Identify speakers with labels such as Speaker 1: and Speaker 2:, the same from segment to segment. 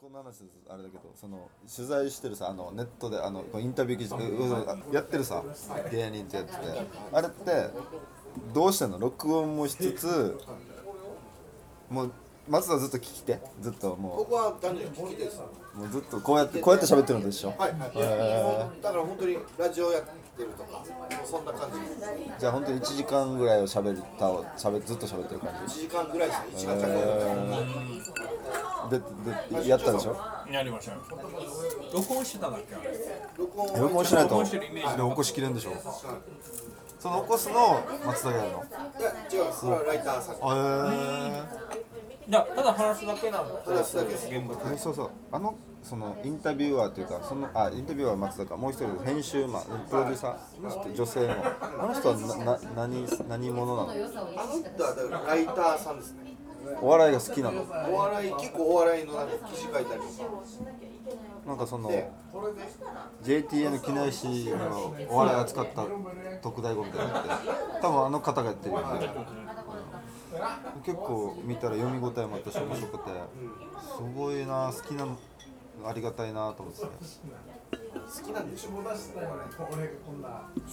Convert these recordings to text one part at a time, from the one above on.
Speaker 1: この話です。あれだけどその取材してるさあのネットであのインタビュー記事ううやってるさ芸人ってやってて。あれってどうしてんの？録音もしつつもう松田ずっと聞きて。ずっとも
Speaker 2: 僕は単純に聞き手です
Speaker 1: うもうずっとこうやってこうやって喋ってるのと一緒。
Speaker 2: はい。はい、
Speaker 1: へ
Speaker 2: だから本当にラジオやってるとかそんな感じ。
Speaker 1: じゃあ本当に1時間ぐらいを喋ったを喋ずっと喋ってる感
Speaker 2: 1時間ぐらいですね1時
Speaker 1: ででやったでしょ？
Speaker 3: やりましたよ。録音してたんだっけ？あれ
Speaker 2: 録音
Speaker 1: 録音しないとで起こしきれんでしょ？その起こすのを松田がやるの？
Speaker 2: いや違うそれはライターさん
Speaker 1: へ
Speaker 3: いやただ話すだけなんだ
Speaker 2: 話すだけです。
Speaker 3: 現場
Speaker 1: えそうそう。あのそのインタビュアーというかそのあインタビュアーは松田かもう一人編集マンプロデューサー女性のあの人はなな何何者なの？
Speaker 2: あの人はだからライターさんですね。
Speaker 1: お笑いが好きなの？
Speaker 2: お笑い結構お笑いのなんか記事書いたりとか。
Speaker 1: なんかその
Speaker 2: で
Speaker 1: JTN 木梨のお笑い扱った特大語みたいなのって多分あの方がやってるよね結構見たら読み応えもあったし面白くてすごいな好きなありがたいなと思って。て
Speaker 2: 好きなんでしょ？う
Speaker 3: 好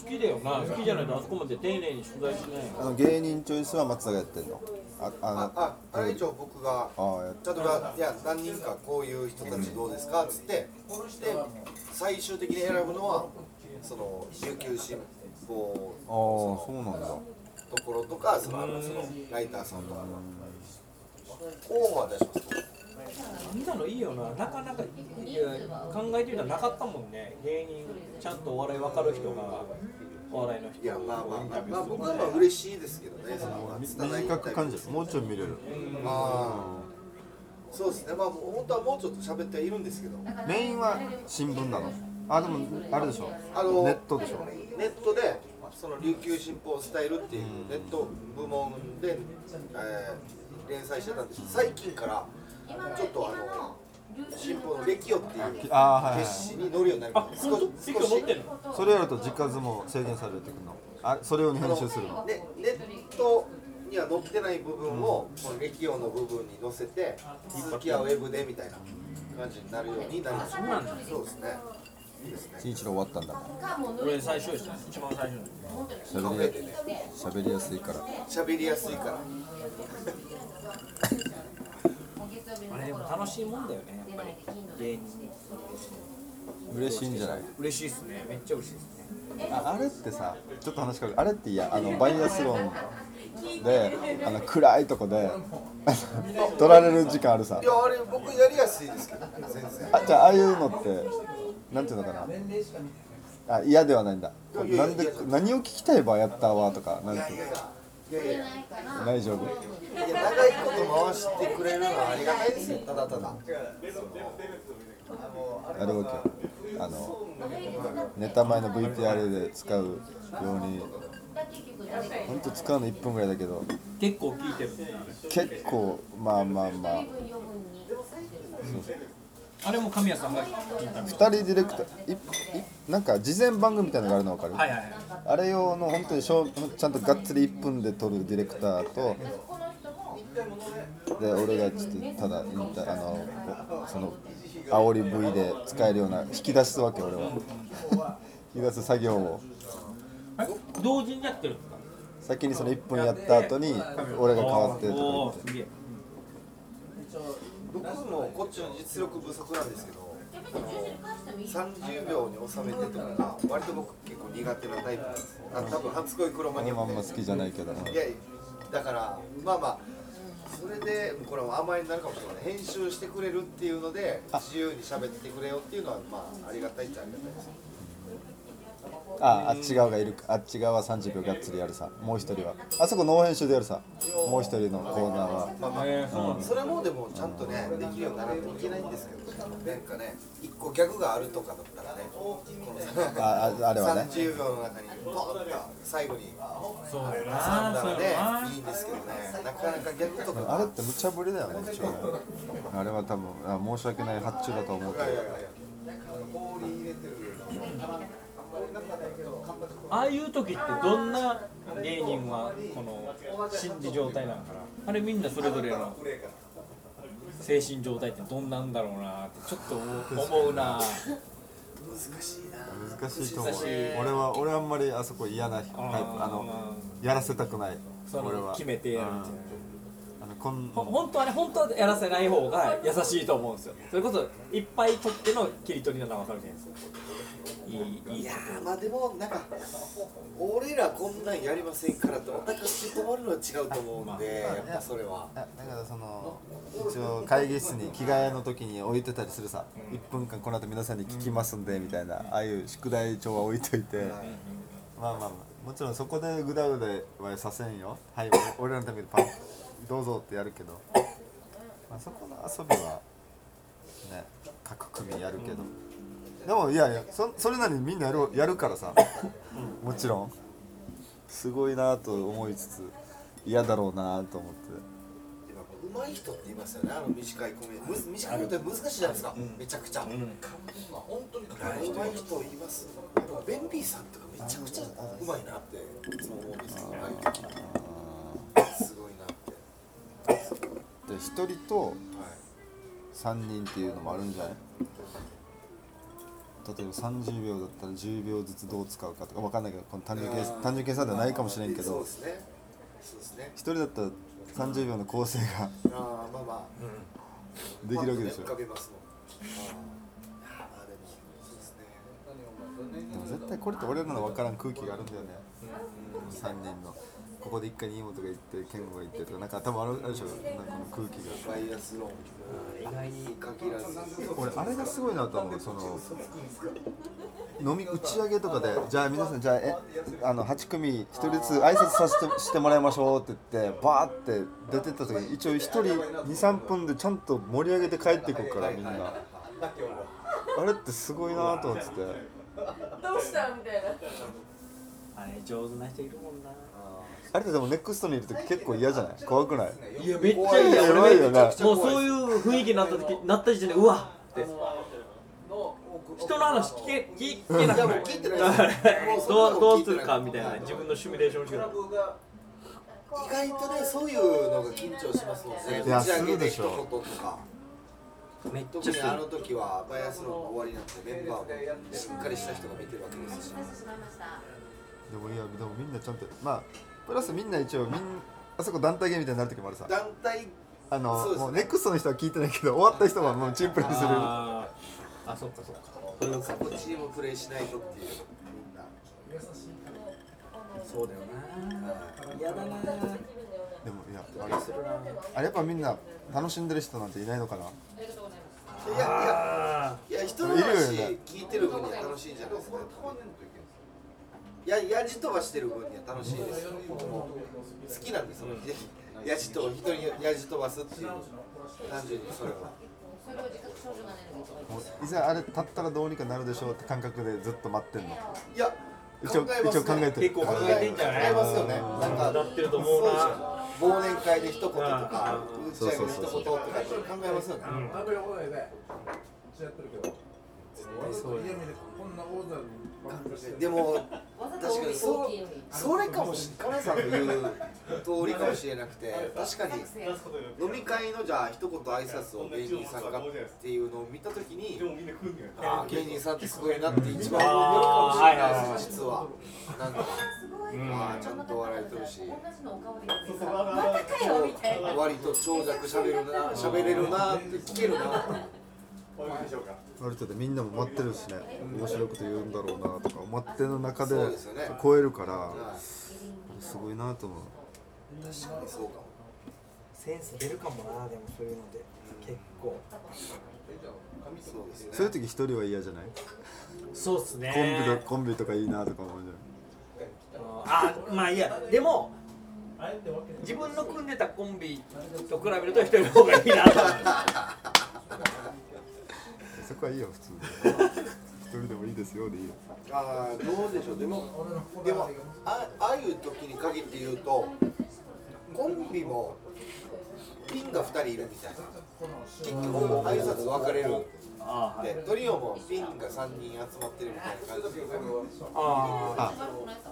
Speaker 3: きだよな。好きじゃないとあそこまで丁寧に取材しないよ。
Speaker 1: あの芸人チョイスは松田がやってんの。ああの
Speaker 2: あああれ一応僕が。
Speaker 1: ああやっ
Speaker 2: ちゃんといや何人かこういう人たちどうですか？っつって。で最終的に選ぶのはその琉球新報
Speaker 1: ああそうなんだ
Speaker 2: ところとかそのそのライターさんとか候補は出します。
Speaker 3: みんなのいいよな。なかなか考えてみたらなかったもんね。芸人ちゃんとお笑い分かる人がお笑いの人。
Speaker 2: いやまあまあまあ、まあ、僕はまあ嬉しいですけどね。その
Speaker 1: 短く感じるもうちょい見れる。
Speaker 2: ああそうですね。まあもう本当はもうちょっと喋ってはいるんですけど。
Speaker 1: メインは新聞なの？あでもあれでしょ？
Speaker 2: あの
Speaker 1: ネットでしょ？
Speaker 2: ネットでその琉球新報スタイルっていうネット部門で、えー連載してたんです。最近からちょっとあの新報の「歴代」っていう決誌に載るようになりま
Speaker 3: あ
Speaker 2: した。
Speaker 3: 本当？結構持ってんの？
Speaker 1: それやると時数も制限されてくるのあそれを編集するの？
Speaker 2: ね、ネットには載ってない部分を、この歴代の部分に載せて続きはウェブでみたいな感じになるようになりました。そうですね
Speaker 1: 新一郎終わったんだ
Speaker 3: 俺最初でした。一番最初の
Speaker 1: 喋りや喋りやすいから。
Speaker 2: 喋りやすいから。
Speaker 3: あれでも楽しいもんだよねやっぱり。芸人。
Speaker 1: 嬉しいんじゃない？
Speaker 3: 嬉しいっすね。めっちゃ嬉しいっすね。
Speaker 1: ああれってさちょっと話変わる。あれっていやあのバイアスロンであの暗いとこで 取られる時間あるさ。
Speaker 2: いやあれ僕やりやすいですけど全然。
Speaker 1: あじゃあああいうのってなんていうのかな？あ嫌ではないんだ。なんで何を聞きたいばやったわとかなんていうの？大丈夫。
Speaker 2: いや長いこと回してくれるのはありがたいですよ。ただただ。
Speaker 1: あれわけあのネタ前の VTR で使うように本当使うの1分ぐらいだけど
Speaker 3: 結構聞いてる。
Speaker 1: 結構まあまあまあ
Speaker 3: あれも神谷さんが聞いたの
Speaker 1: ？2人ディレクターいいなんか事前番組みたいなのがあるの分かる、
Speaker 3: はいはいはい。
Speaker 1: あれ用の本当にしょうちゃんとがっつり1分で撮るディレクターとで俺がちょっとただインタあのその煽り V で使えるような引き出すわけ俺は。引き出す作業を。
Speaker 3: え同時にやってるんですか
Speaker 1: 先にその1分やった後に俺が変わってとか言って
Speaker 2: 僕もこっちの実力不足なんですけどあの30秒に収めてとかが割と僕結構苦手なタイプなんですあ多分初恋黒マニアム
Speaker 1: あんま好きじゃないけど
Speaker 2: いやだからまあまあそれでこれは甘えになるかもしれない。編集してくれるっていうので自由に喋ってくれよっていうのはまあありがたいっちゃありがたいです
Speaker 1: ああっち側がいるか。あっち側は30秒がっつりやるさ。もう一人は。あそこノー編集でやるさ。もう一人のコーナーは。
Speaker 2: まあまあ、
Speaker 3: えーそうなんだ
Speaker 2: それもでもちゃんとねできるようにならないといけないんですけどなんかね一個ギャグがあるとかだったらねこの
Speaker 1: あああれはね。
Speaker 2: 30秒の中にポンと最後に
Speaker 3: そうだよ
Speaker 2: 挟ん
Speaker 3: なそ
Speaker 2: いいんですけどね。なかなかギャグとか。
Speaker 1: あれって無茶ぶりだよね一応ね。あれは多分あ申し訳ない発注だと思うけど
Speaker 3: ああいう時ってどんな芸人はこの心理状態なのかな？あれみんなそれぞれの精神状態ってどんなんだろうなってちょっと思うな。
Speaker 2: 難しいな。
Speaker 1: 難しいと思う。俺は俺あんまりあそこ嫌なタイプ。あのやらせたくない。
Speaker 3: そ
Speaker 1: 俺は。
Speaker 3: の決めてやるみたいな。
Speaker 1: こん
Speaker 3: ほ本当はね本当はやらせない方が優しいと思うんですよ。それこそいっぱい取っての切り取りなのは分かるじゃないですかいいい
Speaker 2: やーまあでもなんか俺らこんなんやりませんからってお互い止まるのは違うと思うんでやっぱそれは。
Speaker 1: だからその一応会議室に着替えの時に置いてたりするさ1分間この後皆さんに聞きますんでみたいなああいう宿題帳は置いといて。まあまあまあもちろんそこでグダグダはさせんよ。はい俺らのためにパンどうぞってやるけど、まあ、そこの遊びはね各組やるけどでもいやいやそそれなりにみんなやるやるからさ。もちろん。すごいなと思いつつ嫌だろうなと思って。
Speaker 2: 上手い人って言いますよね。あの短いコメむ短いのって難しいじゃないですか、めちゃくちゃ、本当に上手い人言います。ベンビーさんとかめちゃくちゃ上手いなっていつも思うんですけど、はいすごいなって。
Speaker 1: で1人と
Speaker 2: はい。
Speaker 1: 3人っていうのもあるんじゃない？例えば30秒だったら10秒ずつどう使うかとか分かんないけどこの単純計単純計算ではないかもしれんけど
Speaker 2: そうですね。そうですね。
Speaker 1: 1人だったら30秒の構成が
Speaker 2: ああまあまあ
Speaker 1: できるわけでしょ。
Speaker 2: でも
Speaker 1: 絶対これって俺らの分からん空気があるんだよね。3人のここで一回に妹が行って健吾が行ってとかなんか多分あるあるでしょなんかこの空気が。
Speaker 2: バイアスロン
Speaker 3: 意外に
Speaker 2: 限らず。
Speaker 1: 俺あれがすごいなと思う。その飲み打ち上げとかでじゃあ皆さんじゃあえあの8組1人ずつ挨拶させてしてもらいましょうって言ってバーって出てった時に一応1人23分でちゃんと盛り上げて帰っていくからみんな。あれってすごいなと思ってて。
Speaker 4: どうしたみたいな。
Speaker 3: あれ上手な人いるもんな
Speaker 1: あれってでもネクストにいる時結構嫌じゃない？怖くない？
Speaker 3: いやめっちゃいいや
Speaker 1: ばいよな
Speaker 3: もうそういう雰囲気になった時な。った時点でうわって。人の話聞け聞聞けなくないどうどうするかみたいな自分のシミュレーションしてる
Speaker 2: 意外とねそういうのが緊張しますもんね。
Speaker 1: いや
Speaker 2: 打ち上げ
Speaker 1: するでしょ
Speaker 2: 一言とか。
Speaker 3: めっち
Speaker 2: 特に
Speaker 3: ゃ
Speaker 2: あの時はバイアスロンの終わりなんてメンバーもしっかりした人が見てるわけですし。
Speaker 1: でもいやでもみんなちゃんとまあプラスみんな一応みんあそこ団体芸みたいになる時もあるさ。
Speaker 2: 団体？
Speaker 1: あの
Speaker 2: そうですね。
Speaker 1: もうネクストの人は聞いてないけど終わった人はもうチンプレーする。
Speaker 3: あー。あそっかそっか。そういう
Speaker 2: そこチームプレーしないとっていうみんな
Speaker 3: そうだよな嫌だな
Speaker 1: でもいやあれ。あれやっぱみんな楽しんでる人なんていないのかな。い
Speaker 2: やいや
Speaker 3: あ
Speaker 2: いや人の
Speaker 1: いるよ
Speaker 2: 話
Speaker 1: ね
Speaker 2: 聞いてる分には楽しいんじゃないですか。いややじ飛ばしてる分には楽しいですよ。僕も好きなんですよ。やじと人にやじ飛ばすっていう。単純にそれは。
Speaker 1: もういざあれ立ったらどうにかなるでしょうって感覚でずっと待ってんの？
Speaker 2: いや
Speaker 1: 一応
Speaker 2: 考えますね。
Speaker 1: 一応考えてる。
Speaker 3: 結構考えてんじゃない？
Speaker 2: 考えますよね。なんか
Speaker 3: なってると思うな
Speaker 2: 忘年会で一言とか
Speaker 3: うん
Speaker 2: 打ち上げで一言とかって考えますよねでも確かにそうそれかもし金さんの言う通りかもしれなくて確かに飲み会のじゃあ一言挨拶を芸人さんがっていうのを見たときにああ芸人さんってすごいなって一番思うかもしれないです実は。なんかああちゃんと笑いとるし。割と長尺しゃべるな喋れるなって聞けるな
Speaker 1: ある程度みんなも待ってるしね。面白いこと言うんだろうなとか待ってる中で超えるから
Speaker 2: はい。
Speaker 1: すごいなと思う。
Speaker 2: 確かにそうかも。
Speaker 3: センス出るかもなでもそういうので。結構。
Speaker 2: そうですね。
Speaker 1: そういう時一人は嫌じゃない？
Speaker 3: そうっすね。
Speaker 1: コンビとコンビとかいいなとか思うじ
Speaker 3: あまあいいや。でも自分の組んでたコンビと比べると一人の方がいいなと思う。
Speaker 1: ゃんそこはいいよ普通に。一人でもいいですよでいいよ。
Speaker 2: ああどうでしょう。でもでもあああいう時に限って言うとコンビもピンが2人いるみたいな。結局挨拶分かれる。
Speaker 3: あ
Speaker 2: でトリオもピンが3人集まってるみたいな感じで。
Speaker 3: あ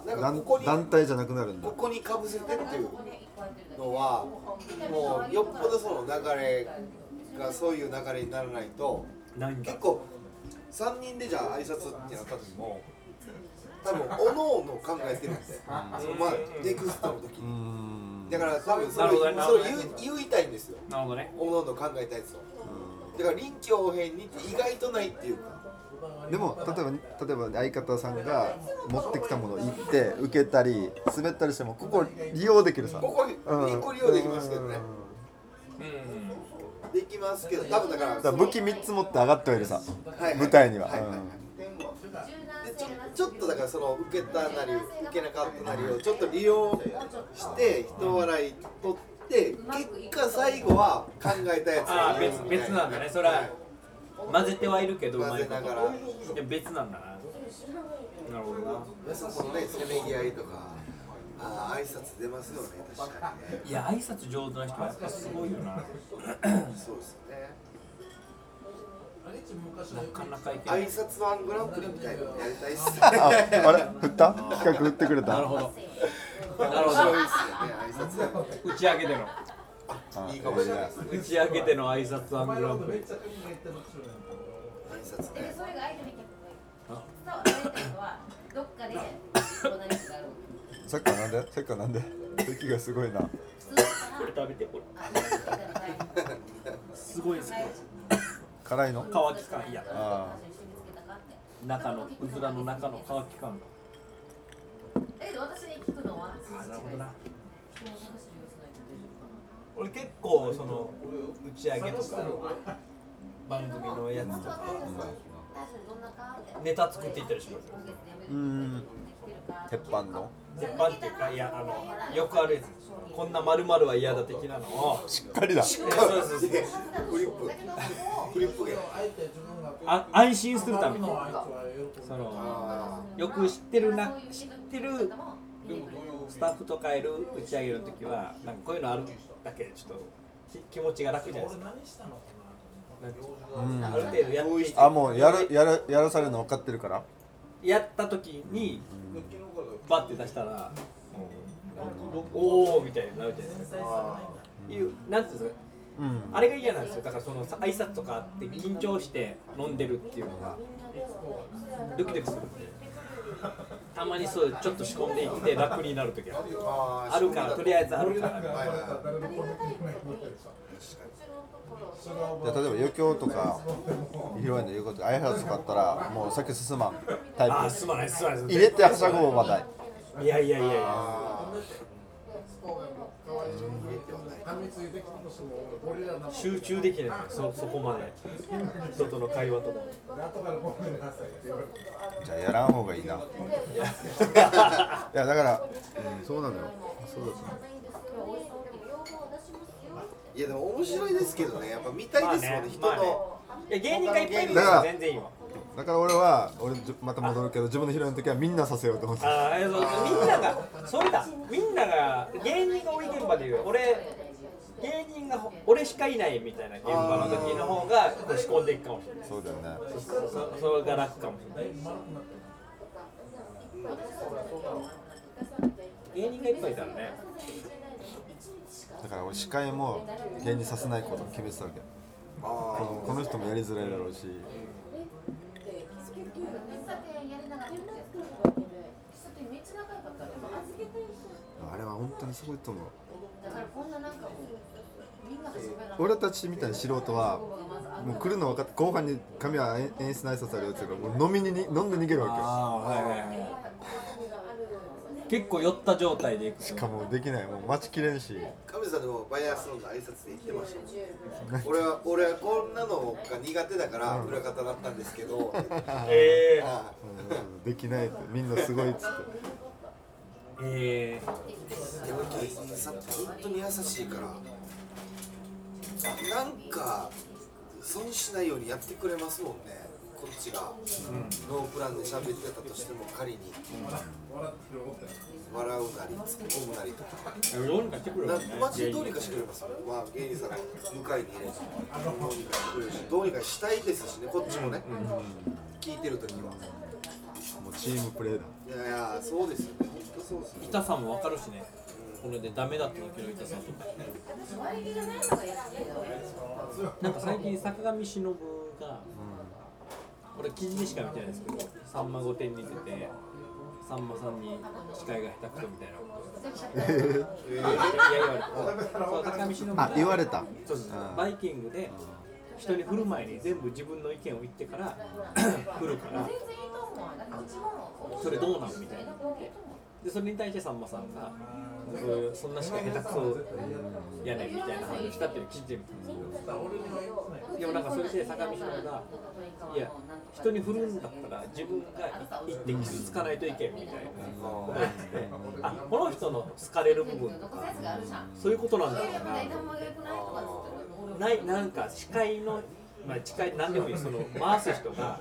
Speaker 1: あ
Speaker 2: なんか
Speaker 1: 団
Speaker 2: ここに
Speaker 1: 団体じゃなくなるんだ。
Speaker 2: ここにかぶせてっていうのはもうよっぽどその流れがそういう流れにならないと
Speaker 3: ないんだ。
Speaker 2: 結構3人でじゃあ挨拶ってなった時も多分おのおの考えてるんで、そのまあネクストの時に。
Speaker 1: ん。
Speaker 2: だから多分それ
Speaker 3: なるほどね。
Speaker 2: それを言う言いたいんですよ。
Speaker 3: なるほどね。
Speaker 2: おのおの考えたやつをだから臨機応変にって意外とないっていうか。
Speaker 1: でも例えば例えば相方さんが持ってきたものを言って受けたり滑ったりしてもここ利用できるさ。
Speaker 2: ここ
Speaker 1: う
Speaker 2: 個利用できますけどね。
Speaker 3: うん
Speaker 2: できますけど多分だから
Speaker 1: だから武器3つ持って上がってはいるさ
Speaker 2: はいはい。
Speaker 1: 舞台には。
Speaker 2: はいはい。はいでちょちょっとだからその受けたなり受けなかったなりをちょっと利用して人笑い取って結果最後は考えたやつ
Speaker 3: ああ別別なんだね。それは混ぜてはいるけどうまいこと
Speaker 2: 混ぜながら
Speaker 3: でも別なんだな。なるほどな。
Speaker 2: そこのねせめぎ合いとかああ挨拶出ますよね確かにね。
Speaker 3: いや挨拶上手な人はやっぱすごいよな。
Speaker 2: そうですよね。
Speaker 3: なかなかいけない。
Speaker 2: 挨拶ワングランプリみたいなのやりたいっすね。
Speaker 1: ああれ？振った？企画振ってくれた？
Speaker 3: なるほど。なるほど。打ち上げでの。
Speaker 1: あ
Speaker 2: いいかもしれない
Speaker 3: 打ち上げでの挨拶ワングランプリ。
Speaker 2: 挨拶ね。
Speaker 4: それが相手に伝わらはどっかでこう何かがある
Speaker 1: さっきからなんで？さっきからなんで？息がすごいな。
Speaker 3: 食べてこれ。すごいです
Speaker 1: 辛いの？
Speaker 3: 乾き感いや。
Speaker 1: あ
Speaker 3: 中のうずらの中の乾き感。
Speaker 4: だけど私に聞くのは？
Speaker 3: あなるほどな俺結構その打ち上げとか番組のやつとかネタ作っていったりしますよ
Speaker 1: うーん。鉄板の？
Speaker 3: 鉄板っていうかいやあのよくあるやつ。こんな丸々は嫌だ的なのを。
Speaker 1: しっかりだ。
Speaker 3: そうそうそう
Speaker 2: フリップ。フリップ芸
Speaker 3: あ安心するために。その
Speaker 2: あ
Speaker 3: よく知ってるな知ってるスタッフとかいる打ち上げの時はなんかこういうのあるだけでちょっとき気持ちが楽じゃないですかなん。かある程度やって
Speaker 1: あもうやるやるやらされるの分かってるから。
Speaker 3: やった時にバッて出したらおおみたいになるじゃないですか。いうなんていうんですか。
Speaker 1: うん。
Speaker 3: あれが嫌なんですよ。だからその挨拶とかあって緊張して飲んでるっていうのがドキドキするんで。たまにそうちょっと仕込んでいって楽になる時は
Speaker 2: あ
Speaker 3: あるからとりあえずあるから。
Speaker 2: はいはい
Speaker 1: じゃあ例えば余興とか披露宴の言うこと挨拶とかあったらもう先進まんタイプ。
Speaker 3: あーすまないすまない
Speaker 1: 入れてはしゃごう話題
Speaker 3: い。やいやいやいや。
Speaker 2: あ
Speaker 3: 集中できない。そそこまで。人との会話とか。
Speaker 1: じゃあやらん方がいいな。い
Speaker 3: いや
Speaker 1: やだから、うん、そうなのよ。そうだと
Speaker 2: ーいやでも面白いですけどね。やっぱ見たいですもんね。人
Speaker 3: まあね。
Speaker 2: の
Speaker 3: いや芸人がいっぱいいる
Speaker 1: から
Speaker 3: 全然いいわ。
Speaker 1: だから俺は俺また戻るけど自分の披露宴の時はみんなさせようと思って
Speaker 3: ああそうみんながそれだ。みんなが芸人が多い現場で言う俺芸人が俺しかいないみたいな現場の時の方がこう仕込んでいくかもしれない。
Speaker 1: そうだよね。
Speaker 3: そそれが楽かもしれない。芸人がいっぱいいたらね
Speaker 1: だから俺司会も芸人させないことを決めてたわけ。こ
Speaker 2: あ
Speaker 1: のこの人もやりづらいだろうし。あれは本当にすごいと思う。俺たちみたいな素人はもう来るの分かって後半に髪は演演出の挨拶あるよって言うからもう飲みにに飲んで逃げるわけよ。
Speaker 3: あはいはいはい結構酔った状態でいく。
Speaker 1: しかもできない。もう待ちきれんし。
Speaker 2: あ神さんでもバイアスロンの挨拶で言ってましたもん。俺は俺はこんなのが苦手だから裏方だったんですけど。
Speaker 3: えー、
Speaker 2: あ
Speaker 1: うん。できないってみんなすごいっつって。
Speaker 3: え
Speaker 2: でもキリさん本当に優しいからなんか損しないようにやってくれますもんねこっちが、ノープランで喋ってたとしても仮に、笑うなり突っ込むなりとか。
Speaker 3: ー、どうにかしてくれ
Speaker 2: な
Speaker 3: よね
Speaker 2: マジでどうにかしてくれます？まあ芸人さんの迎えに入れどうにかしてくれるしどうにかしたいですしねこっちもね、聞いてる時は。
Speaker 1: もうチームプレーだ。
Speaker 2: いやいやそうですよね。本当そうですよね。
Speaker 3: 痛さもわかるしね。これでダメだった時さんとか。
Speaker 4: な
Speaker 3: んか最近坂上忍が俺記事でしか見てないですけど「さんま御殿」に出てさんまさんに司会が下手くそみたいな。こといやいや言われた。そう坂上忍が
Speaker 1: あ言われた
Speaker 3: そうです
Speaker 1: う。ん
Speaker 3: バイキングで人に振る前に全部自分の意見を言ってから振るからそれどうなのみたいなでそれに対してさんまさんがそそんなしか下手くそやねんみたいな話をしたっていう記事で見たんですけどでもなんかそれで坂上忍がいや人に振るんだったら自分が言って傷つかないといけんみたいなこと言っててあこの人の好かれる部分とかそういうことなんだろうな。ないなんか司会の、まあ、司会なんでもいいその回す人が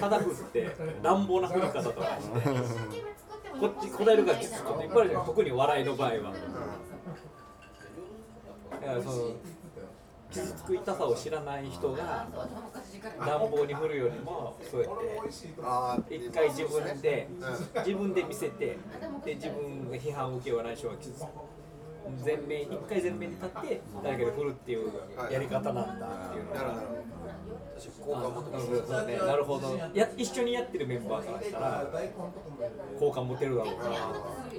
Speaker 3: 肩振って乱暴な振り方とかしてこっち答えるからきついこといっぱいあるじゃん特に笑いの場合は。だからその傷つく痛さを知らない人が乱暴に振るよりもそうやって
Speaker 2: あ
Speaker 3: 一回自分で自分で見せてで自分が批判を受け笑い人が傷つく前面一回前面に立って誰かで振るっていうやり方なんだっていうのが。
Speaker 2: なるほど。
Speaker 3: や一緒にやってるメンバーからしたら好感持てるだろうな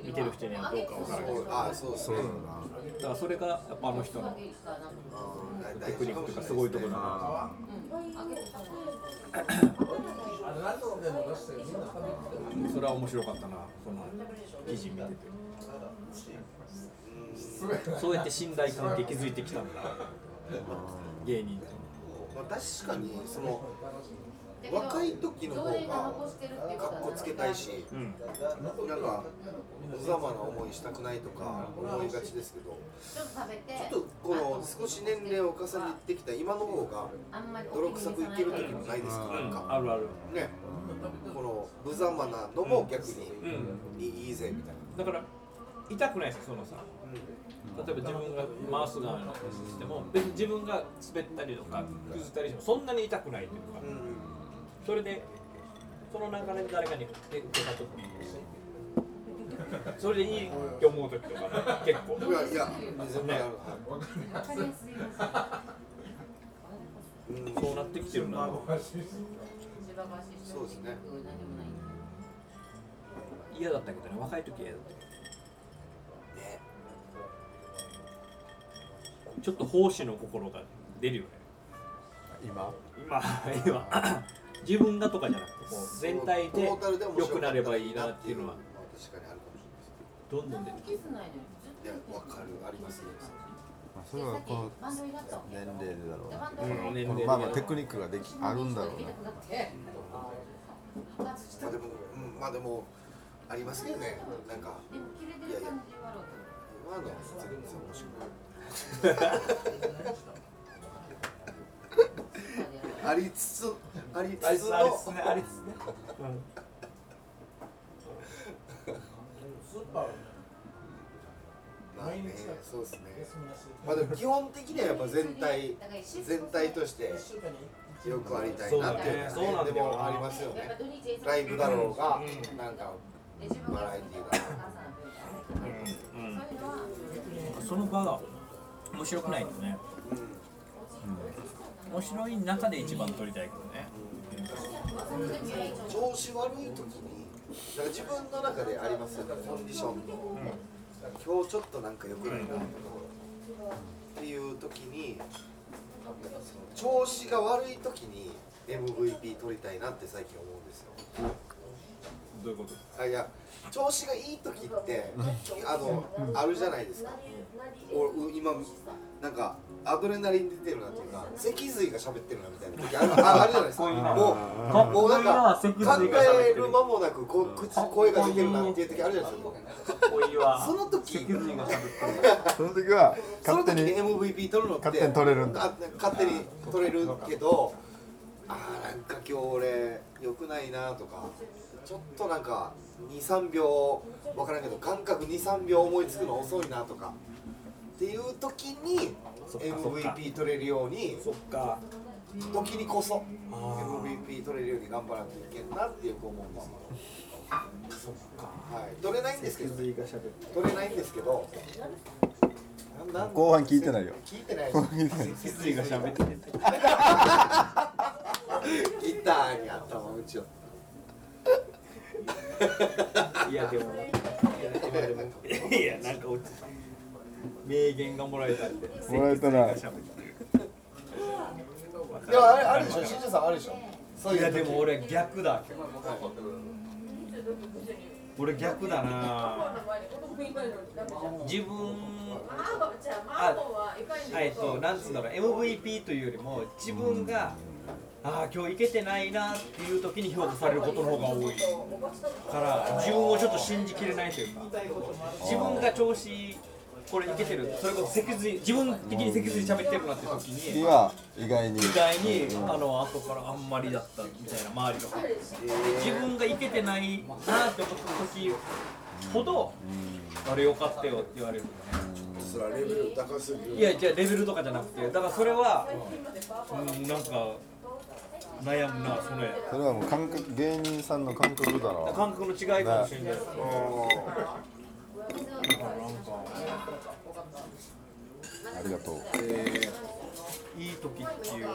Speaker 3: 見てる人にはどうかわからないけど
Speaker 2: あそうですね
Speaker 3: だからそれがやっぱあの人のテクニックというかすごいところだな。それは面白かったな。その記事見ててそうやって信頼関係築いてきたんだ。芸人と
Speaker 2: まあ、確かにその若い時の方がかっこつけたいし、
Speaker 3: うん。
Speaker 2: なんか無様な思いしたくないとか思いがちですけど。
Speaker 4: ちょっと
Speaker 2: この少し年齢を重ねてきた今の方が泥臭くいける時もないですか？なんか。
Speaker 3: あるある。
Speaker 2: ね。この無様なのも逆に
Speaker 3: うん。
Speaker 2: いいいいぜみたいな、
Speaker 3: だから痛くないですよそのさ例えば自分が回す側のしても別に自分が滑ったりとか崩ったりしてもそんなに痛くないっていうかそれでその流れで誰かに振って受けた時にそれでいいって思う時とかね結構。
Speaker 2: いやいや。全然ある、
Speaker 4: わかりやすいです
Speaker 2: うん。
Speaker 3: そうなってきてるな。
Speaker 2: そうですね。
Speaker 3: 嫌だったけどね若い時嫌だったちょっと奉仕の心が出るよね。
Speaker 1: 今？
Speaker 3: 今今。自分がとかじゃなくてこう全体で
Speaker 2: トータルで面
Speaker 3: 良くなればいいなっていうのは。
Speaker 2: 確かにあるかもしれないです。
Speaker 3: どんどん出てくる
Speaker 4: キスないのに
Speaker 2: いやわかるありますね。
Speaker 1: まあそれはこの
Speaker 4: バンドにな。った
Speaker 1: 年齢でだろうな
Speaker 3: うん
Speaker 1: まあまあテクニックができあるんだろうな。
Speaker 2: まあでも、うん、まあでもありますけどね。なんか
Speaker 4: でも切れてる感じは
Speaker 2: 今のは全然面白いありつつありつつの。
Speaker 3: ありつつねありつつね、
Speaker 2: まあねそうですね。まあでも基本的にはやっぱ全体全体としてよくありたいなっていうのは
Speaker 3: そうだねそうなんだよ。
Speaker 2: でもありますよね。ライブだろうがなんかバラエティーだろうが。
Speaker 3: うん、その場が面白くないとね、うん。面白い中で一番撮りたいけどね、
Speaker 2: 調子悪い時になんか自分の中でありますよねコンディションの、今日ちょっとなんか良くないなっていう時に調子が悪い時に MVP 取りたいなって最近思うんですよ。
Speaker 3: どういうこと
Speaker 2: あいや調子がいい時ってあのあるじゃないですか。お今なんかアドレナリン出てるなっていうか脊髄が喋ってるなみたいな時ある ああるじゃないですか。もうもうなんか考える間もなくこう口声が出てるなっていう時あるじゃないですかその時
Speaker 3: 脊髄が喋ってる。
Speaker 1: その時は勝手に
Speaker 2: MVP 取るのって
Speaker 1: 勝手に取れるんだ。
Speaker 2: あ勝手に取れるけどあーなんか今日俺良くないなとかちょっとなんか23秒分からんけど感覚23秒思いつくの遅いなとかっていう時に MVP 取れるように
Speaker 3: そっか。
Speaker 2: 時にこそ MVP 取れるように頑張らないといけんなってよく思うんですけどはい。取れないんですけど。取れないんですけど。
Speaker 1: 後半聞いてないよ。
Speaker 2: 聞いてない
Speaker 1: 後半聞いてない。
Speaker 3: キスイが喋ってて
Speaker 2: ギターに頭打ちよ
Speaker 3: いやでもいやでもいやなんか落ち名言がもらえたんで
Speaker 1: もらえたな
Speaker 3: 喋ってる
Speaker 2: でもあれあるでしょ新庄さんあるでしょそうい
Speaker 3: やでも俺逆だ俺逆だな自分あえっとなんつうんだろう MVP というよりも自分が、ああ今日いけてないなっていう時に評価されることの方が多いから自分をちょっと信じきれないというか自分が調子これいけてるそれこそ脊髄自分的に脊髄喋ってるなって時に
Speaker 1: 意外に。
Speaker 3: 意外にあの後からあんまりだったみたいな周りが自分がいけてないなって思った時ほどあれよかったよって言われる
Speaker 2: そらレベル高すぎる。
Speaker 3: いやじゃあレベルとかじゃなくてだからそれはうんなんか悩むなそれ。
Speaker 1: それはもう感覚芸人さんの感覚だな
Speaker 3: 感覚の違いかもしれない。
Speaker 1: ありがとう
Speaker 3: いい時っていう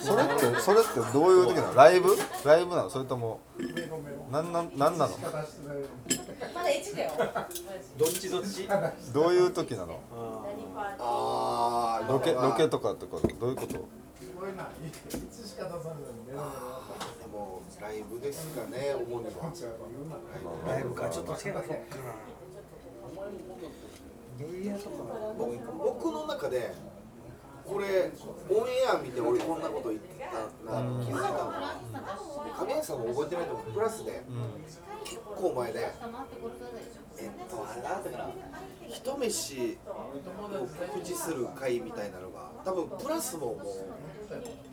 Speaker 1: それってそれってどういう時なの？ライブ？ライブなの？それともなんなんなんなの？
Speaker 4: まだ1だよ。
Speaker 3: どっちどっち？
Speaker 1: どういう時なの？
Speaker 2: ああ
Speaker 1: ロケロケとかと？かどういうこと？
Speaker 2: もうライブですかね主には。
Speaker 3: ライブか。ちょっと違うかそっか
Speaker 2: 僕僕の中でこれオンエア見て俺こんなこと言ってたな気づいたのが神谷さんも覚えてないと思う。プラスで結構前でえっとあれなんだかな一飯を告知する会みたいなのが多分プラスももう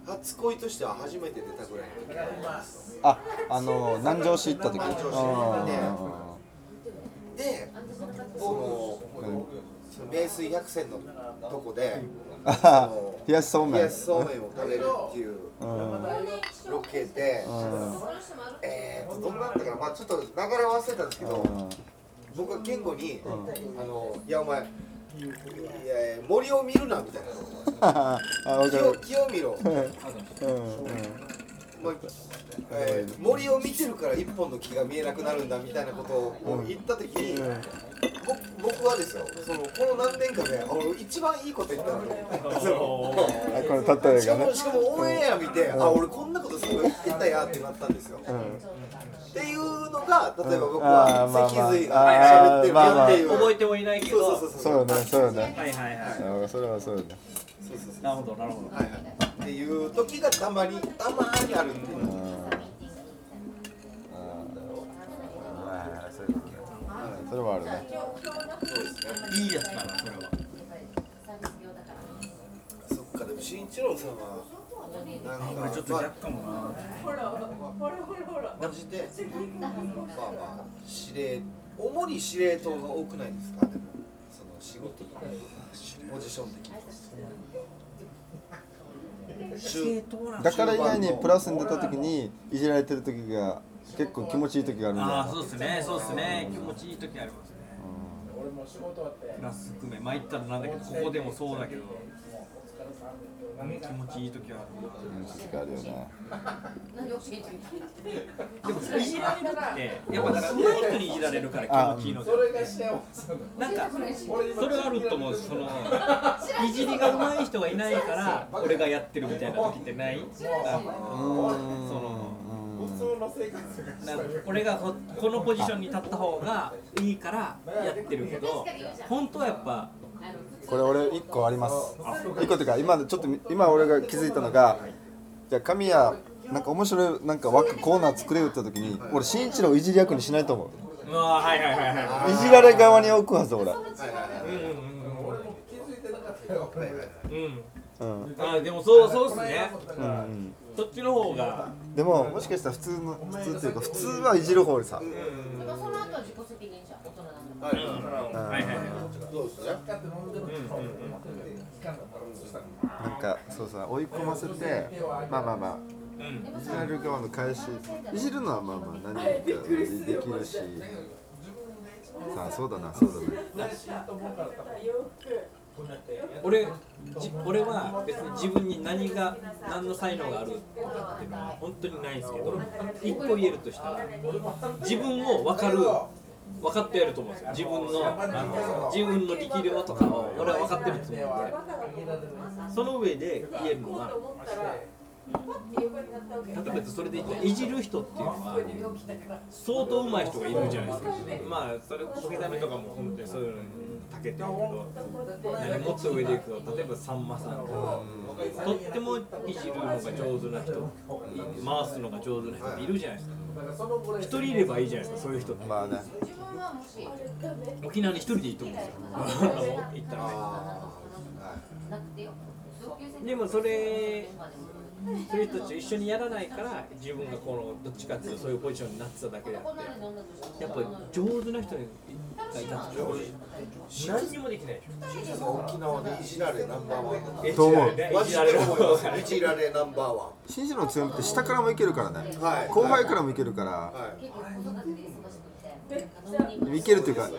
Speaker 2: 初恋としては初めて出たぐらいの時。
Speaker 1: ああの南城市行った時。
Speaker 2: 南城市
Speaker 1: あ
Speaker 2: でこのその名水百選のとこで
Speaker 1: あ冷やしそうめん。
Speaker 2: 冷やしそうめんを食べるっていう
Speaker 1: うん
Speaker 2: ロケで、えーとどんなんだったかな、まあ、ちょっと流れ忘れたんですけど、僕は健吾に、あのいやお前いや森を見るなみたいな。
Speaker 1: あ
Speaker 2: 木を
Speaker 1: る
Speaker 2: 木を見ろ、
Speaker 1: うんうん
Speaker 2: まあえー森を見てるから一本の木が見えなくなるんだみたいなことを言った時に、ぼ僕はですよ。そのこの何年かで一番いいこと言ったの。
Speaker 1: あこの例えがね
Speaker 2: しかもしかもオンエア見て、あ俺こんなことすごい言ってたやってなったんですよ、
Speaker 1: うん
Speaker 2: っていうのが例えば僕
Speaker 1: あ
Speaker 2: は脊髄が喋ってる
Speaker 1: まあまあ
Speaker 2: よっていう、
Speaker 3: 覚えてもいないけど。
Speaker 2: そうそうそう
Speaker 1: そう。そうよね
Speaker 3: はいはいはい。
Speaker 1: あそれはそう
Speaker 2: そうそうそう。
Speaker 3: なるほどなるほど。
Speaker 2: はいはいっていう時がたまにたまにあるっていう
Speaker 1: うん。あーそれはあるね。
Speaker 3: いいやつだなそれは
Speaker 2: そっかでも慎一郎さんはなんか
Speaker 3: 俺ちょっと逆かもな。
Speaker 2: マジでまあまあ司令主に司令塔が多くないですか？でもその仕事とかポジション的に
Speaker 1: だ。から以外にプラスに出た時にいじられてる時が結構気持ちいい時があるんだよ
Speaker 3: ああそうですね。そうですね。気持ちいい時ありますね。プラス含め。まあ言ったらなんだけどここでもそうだけど。うん気持ちいい時はあ
Speaker 1: るよね
Speaker 3: るでもいじられるってやっぱだから上手い人にいじられるから気持ちいいのでなん。かそれはあると思うそのいじりが上手い人がいないから俺がやってるみたいな時ってない？俺がここのポジションに立った方がいいからやってるけど本当はやっぱ
Speaker 1: これ俺一個あります。一個っていうか今ちょっと今俺が気づいたのがじゃあ神谷なんか面白いなんか枠コーナー作れるって時に俺新一郎をいじり役にしないと思う。
Speaker 3: うわはいはいはいはい
Speaker 1: じられ側に置くはず俺。
Speaker 3: うんうんうん。うん。
Speaker 1: うん。
Speaker 3: あでもそうそうっすね。
Speaker 1: うん
Speaker 3: そっちの方が。
Speaker 1: でももしかしたら普通の普通っていうか普通はいじる方でさ。
Speaker 4: その後は自己責任者大人なんだ
Speaker 2: はい。はいはい
Speaker 3: はい
Speaker 1: なんかそうさ追い込ませてまあまあまあいじられる側の返しいじるのはまあまあ何かできるしさあそうだなそうだね
Speaker 3: 俺じ俺は別に自分に何が何の才能があるっていうのは本当にないんですけど一個言えるとしたら自分を分かる分かってやると思うんですよ。自分のあの自分の力量とかを俺は分かってるつもりで。その上で言えるのが例えばそれで言ったらいじる人っていうのは相当上手い人がいるじゃないですか。まあそれ小刻みとかも本当にそういうのに長けてるけど何もっと上でいくと例えばさんまさんとかとってもいじるのが上手な人回すのが上手な人いるじゃないですか一人いればいいじゃないですかそういう人って。
Speaker 1: まあね。
Speaker 3: 沖縄に一人でいいと思うんですよ。行ったら。ねでもそれそういう人たちと一緒にやらないから自分がこのどっちかっていうとそういうポジションになってただけであってやっぱり上手な人がいたって何にもできない。でしょ
Speaker 2: 沖縄でいじられナンバーワン
Speaker 3: え
Speaker 1: どう思う。
Speaker 2: マジ
Speaker 3: いじられる
Speaker 2: で思いますいじられナンバーワ
Speaker 1: 紳士の強みって下からもいけるからね。
Speaker 2: はい。
Speaker 1: 後輩からもいけるから。
Speaker 2: ンはい。
Speaker 1: いけるっていうか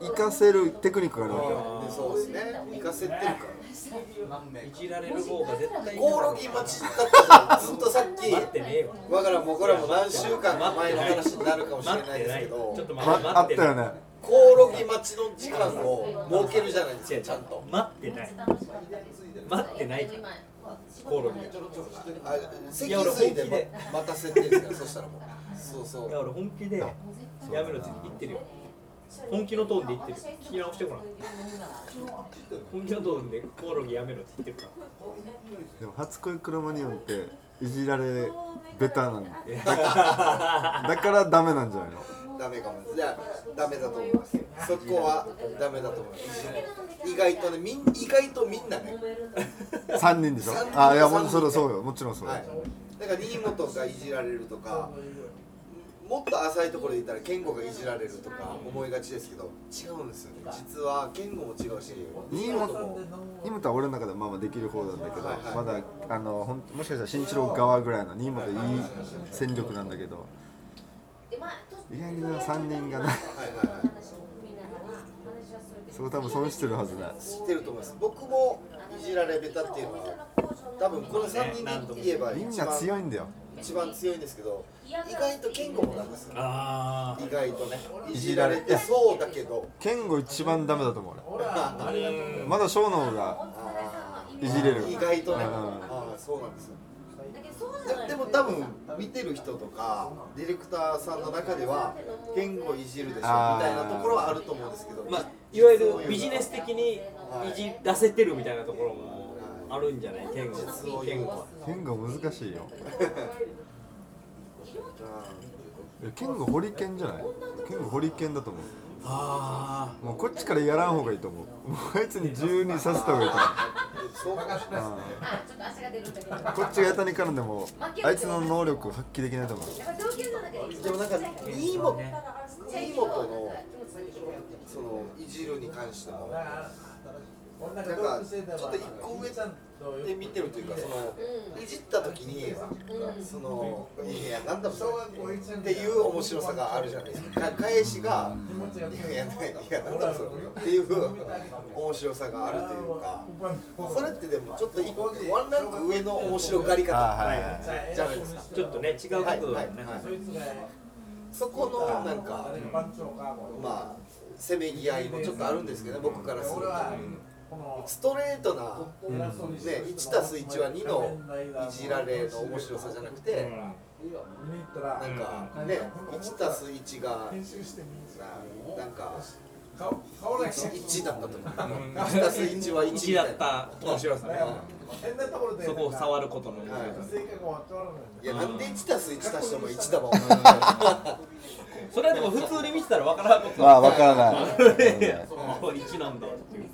Speaker 1: いかせるテクニックがあるわけよ。
Speaker 2: でそうですね。行かせてるから
Speaker 3: いじられる方が絶対
Speaker 2: コオロギ待ちだったずっとさっき。
Speaker 3: 待ってねえよ
Speaker 2: わからんもうこれはもう何週間か前の話になるかもしれ
Speaker 3: ない
Speaker 2: ですけど。
Speaker 3: ちょっと待
Speaker 1: ま
Speaker 3: って待って
Speaker 1: あったよね。
Speaker 2: コオロギ待ちの時間を設けるじゃないですかちゃんと。
Speaker 3: 待ってない。待ってないか。らコオロギ。
Speaker 2: あ脊髄でま待たせてるんですからそしたらもう。そうそう。
Speaker 3: いや俺本気でやめろって言ってるよ本気のトーンで言ってる。聞き直してごらん。本気のトーンでコオロギやめろって言ってるから。
Speaker 1: でも初恋クロマニオンっていじられベタなんだ。だからダメなんじゃないの？
Speaker 2: ダメかも。じゃあダメだと思います。そこはダメだと思います。意外とねみん意外とみんなね。
Speaker 1: 3人でしょ？
Speaker 2: 三人
Speaker 1: あいやもうそれそうよ。もちろんそうよ、
Speaker 2: はい。だから新本がいじられるとかもっと浅いところで言ったら健吾がいじられるとか思いがちですけど違うんですよね。実は健吾も違うし新本も
Speaker 1: 新本は俺の中ではまあまあできる方なんだけど、
Speaker 2: はいはい
Speaker 1: まだあのほんもしかしたら新一郎側ぐらいの新本いい戦力なんだけど意外に3人がな
Speaker 2: はいはいはい
Speaker 1: そこ多分損してるはずだ。
Speaker 2: 知ってると思います。僕もいじられベタっていうのは多分この3人で言えば
Speaker 1: みんな強いんだよ
Speaker 2: 一番強いんですけど意外と健吾もなんですよ
Speaker 3: あ
Speaker 2: 意外とね。いじられて。そうだけど。
Speaker 1: 健吾一番ダメだと思う俺。
Speaker 2: あ
Speaker 1: まだ小の方がいじれる
Speaker 2: 意外とね、
Speaker 1: うん。
Speaker 2: ああそうなんですよ。ででも多分見てる人とかディレクターさんの中では言語いじるでしょみたいなところはあると思うんですけど、
Speaker 3: まあいわゆるビジネス的にい。じらせてるみたいなところもあるんじゃない？健吾健吾は
Speaker 1: 健吾難しいよ。え健吾ホリケンじゃない？健吾ホリケンだと思う。
Speaker 3: あ
Speaker 1: もうこっちからやらん方がいいと思う。もうあいつに自由にさせた方がいいと思う。
Speaker 2: そうかもし
Speaker 1: こっちがやたに絡んでもあいつの能力を発揮できないと思う。
Speaker 4: で
Speaker 2: でもなんか新本新本のそのいじるに関しても。なんかちょっと一個上で見てるというかそのいじった時にそのいやなんだそれっていう面白さがあるじゃないですか。か返しがいやいやいやなんだそれっていう面白さがあるというか。それってでもちょっと一個ワンランク上の面白がり方。じゃないですか
Speaker 3: ちょっとね違う角度だよね、
Speaker 2: そこのなんかまあせめぎ合いもちょっとあるんですけどね僕からすると。ストレートな、ね、1たす1は2のいじられの面白さじゃなくて、なんかね、1たす1がなんか 1, だったとか、1たす1は1
Speaker 3: 1だった面白さね。
Speaker 2: う
Speaker 3: そこを触ることの面白
Speaker 2: いや、なんで1たす1足しても1だもん。
Speaker 3: それはでも普通に見てたら分からんこと。
Speaker 1: まあわからない。
Speaker 3: 1なん。だっていう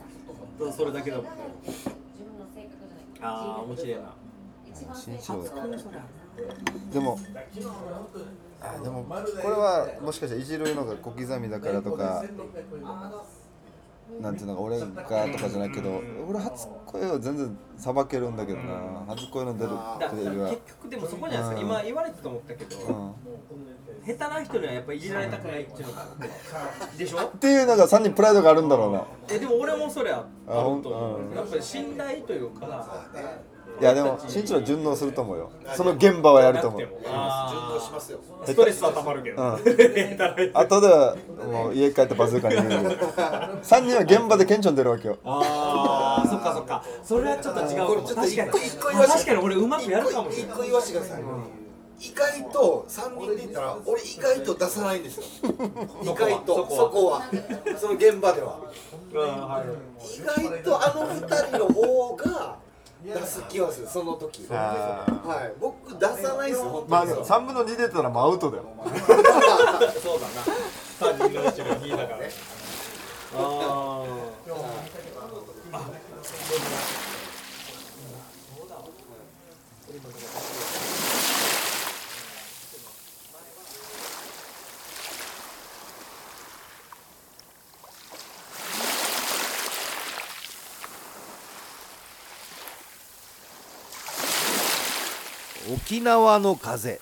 Speaker 3: それだけだもん
Speaker 4: 自分の性格じゃない。
Speaker 3: ああ面白いな。
Speaker 4: 一番
Speaker 1: 新潮
Speaker 4: 性格
Speaker 1: でもあでもこれはもしかしたらいじるのが小刻みだからとかなんていうのか俺がとかじゃないけど俺初恋は全然さばけるんだけどな。初恋の出る
Speaker 3: だ
Speaker 1: テレビは。
Speaker 3: 結局でもそこじゃないですか、
Speaker 1: うん。
Speaker 3: 今言われてと思ったけど、
Speaker 1: うん。
Speaker 3: 下手な人にはやっぱいじられたくないっていうのがでしょ？
Speaker 1: っていうのが3人プライドがあるんだろうな。
Speaker 3: えでも俺もそれはあ
Speaker 1: あほん
Speaker 3: ると思う、
Speaker 1: うん。
Speaker 3: やっぱり信頼というか
Speaker 1: いやでも新一郎は順応すると思うよ。その現場はやると思う。
Speaker 2: 順
Speaker 3: あ
Speaker 2: 応しますよ。
Speaker 3: ーストレスはたまるけど、
Speaker 1: うん。
Speaker 3: 下手な人
Speaker 1: 後ではもう家帰ってバズーカに入れる3人は現場で顕著に出るわけよ。
Speaker 3: ああそっかそっか。それはちょっと違うかも。
Speaker 2: これちょっと
Speaker 3: 確かに。
Speaker 2: 一個言わせて。
Speaker 3: 確かに俺うまくやるかもしれない。
Speaker 2: 一個言わせてください、意外と3人で言ったら俺意外と出さないんですよ。意外と。
Speaker 3: そこは。
Speaker 2: そこは。その現場では。意外とあの2人の方が出す気はするその時。
Speaker 1: あ
Speaker 2: はい。僕出さないですよ本
Speaker 1: まあ
Speaker 2: 当に、
Speaker 1: 3分の2出たらもうアウトだよ。
Speaker 3: そうだな。3人のうちの2だから。あ
Speaker 2: 沖縄の風。